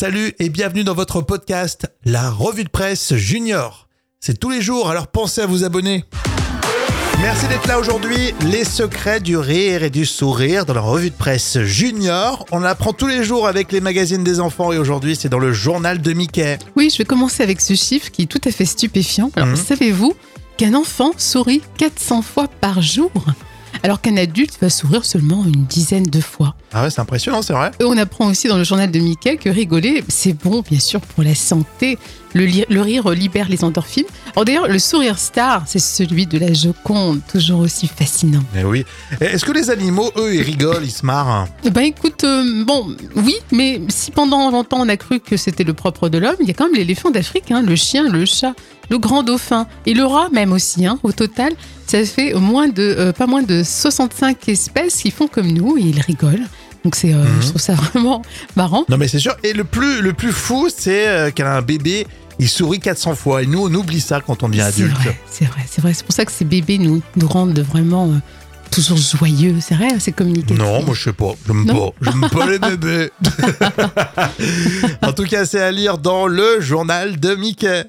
Salut et bienvenue dans votre podcast, la revue de presse junior. C'est tous les jours, alors pensez à vous abonner. Merci d'être là aujourd'hui. Les secrets du rire et du sourire dans la revue de presse junior. On apprend tous les jours avec les magazines des enfants et aujourd'hui c'est dans le journal de Mickey. Oui, je vais commencer avec ce chiffre qui est tout à fait stupéfiant. Alors, Mhm. savez-vous qu'un enfant sourit 400 fois par jour? Alors qu'un adulte va sourire seulement une dizaine de fois. Ah ouais, c'est impressionnant, c'est vrai. Et on apprend aussi dans le journal de Mickey que rigoler, c'est bon bien sûr pour la santé. Le, rire libère les endorphines. Alors d'ailleurs, le sourire star, c'est celui de la Joconde, toujours aussi fascinant. Mais oui. Est-ce que les animaux, eux, ils rigolent, ils se marrent Eh Ben écoute, euh, bon, oui, mais si pendant longtemps on a cru que c'était le propre de l'homme, il y a quand même l'éléphant d'Afrique, hein, le chien, le chat, le grand dauphin et le rat même aussi. Hein, au total, ça fait moins de, euh, pas moins de 65 espèces qui font comme nous et ils rigolent. Donc c'est, euh, Mhm. je trouve ça vraiment marrant. Non mais c'est sûr. Et le plus, le plus fou, c'est euh, qu'un bébé, il sourit 400 fois. Et nous, on oublie ça quand on devient adulte. c'est vrai, c'est vrai. C'est pour ça que ces bébés nous, nous rendent vraiment euh, toujours joyeux. C'est vrai, c'est communicatif. Non, moi je sais pas. J'aime pas. J'aime pas les bébés. en tout cas, c'est à lire dans le journal de Mickey.